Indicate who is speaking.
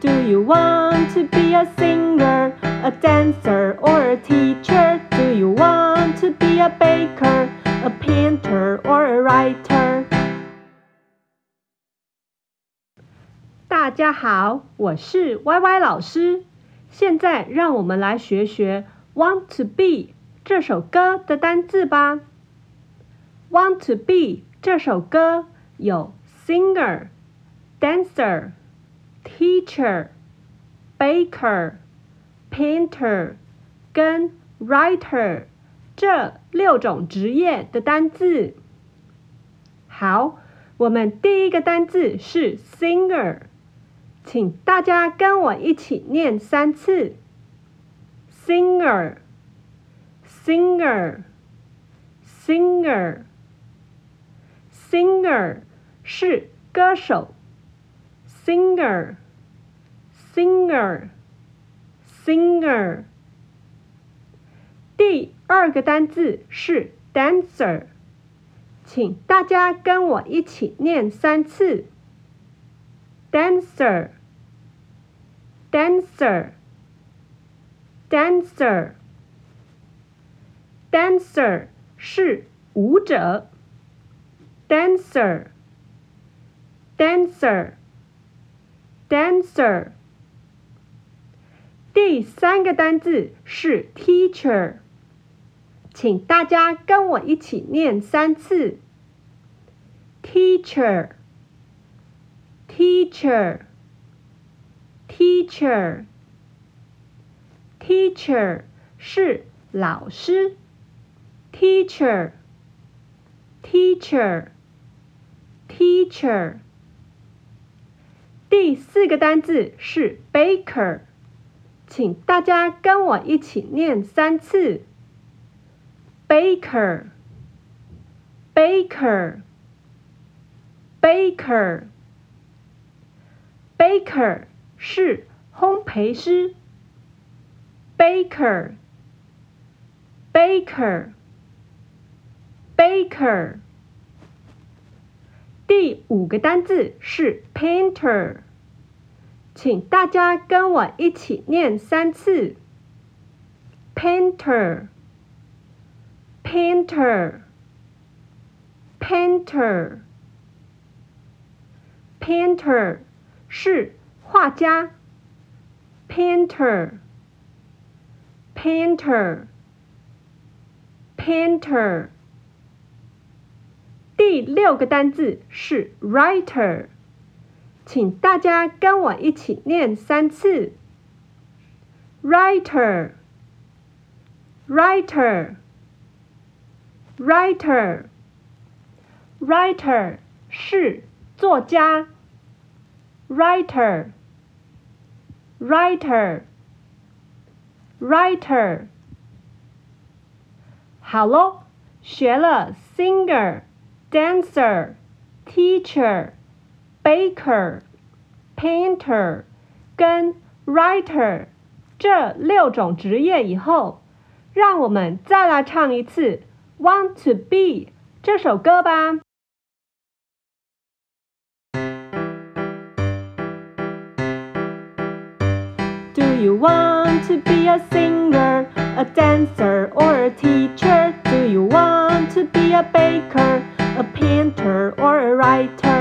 Speaker 1: Do you want to be a singer, a dancer, or a teacher? Do you want to be a baker, a painter, or a writer? 大家好，我是 Y Y 老师。现在让我们来学学《Want to Be》这首歌的单字吧。《Want to Be》这首歌有 singer、dancer。 teacher、baker、painter 跟 writer 这六种职业的单字。好，我们第一个单字是 singer，请大家跟我一起念三次。singer，singer，singer，singer 是歌手。 singer, singer, singer。第二个单字是 dancer，请大家跟我一起念三次。dancer, dancer, dancer, dancer 是舞者。dancer, dancer。 dancer。第三个单字是 teacher，请大家跟我一起念三次。teacher，teacher，teacher，teacher 是老师。teacher，teacher，teacher。第四个单字是 baker，请大家跟我一起念三次。baker，baker，baker，baker 是烘焙师。baker，baker，baker。第五个单字是 painter，请大家跟我一起念三次。painter，painter，painter，painter 是画家。painter，painter，painter。第六个单字是 writer，请大家跟我一起念三次。writer，writer，writer，writer 是作家。writer，writer，writer，好喽，学了 singer。dancer, teacher, baker, painter 跟 writer 这六种职业以后，让我们再来唱一次《Want to Be》这首歌吧。Do you want to be a singer, a dancer, or a teacher? Do you want to be a baker? A painter or a writer.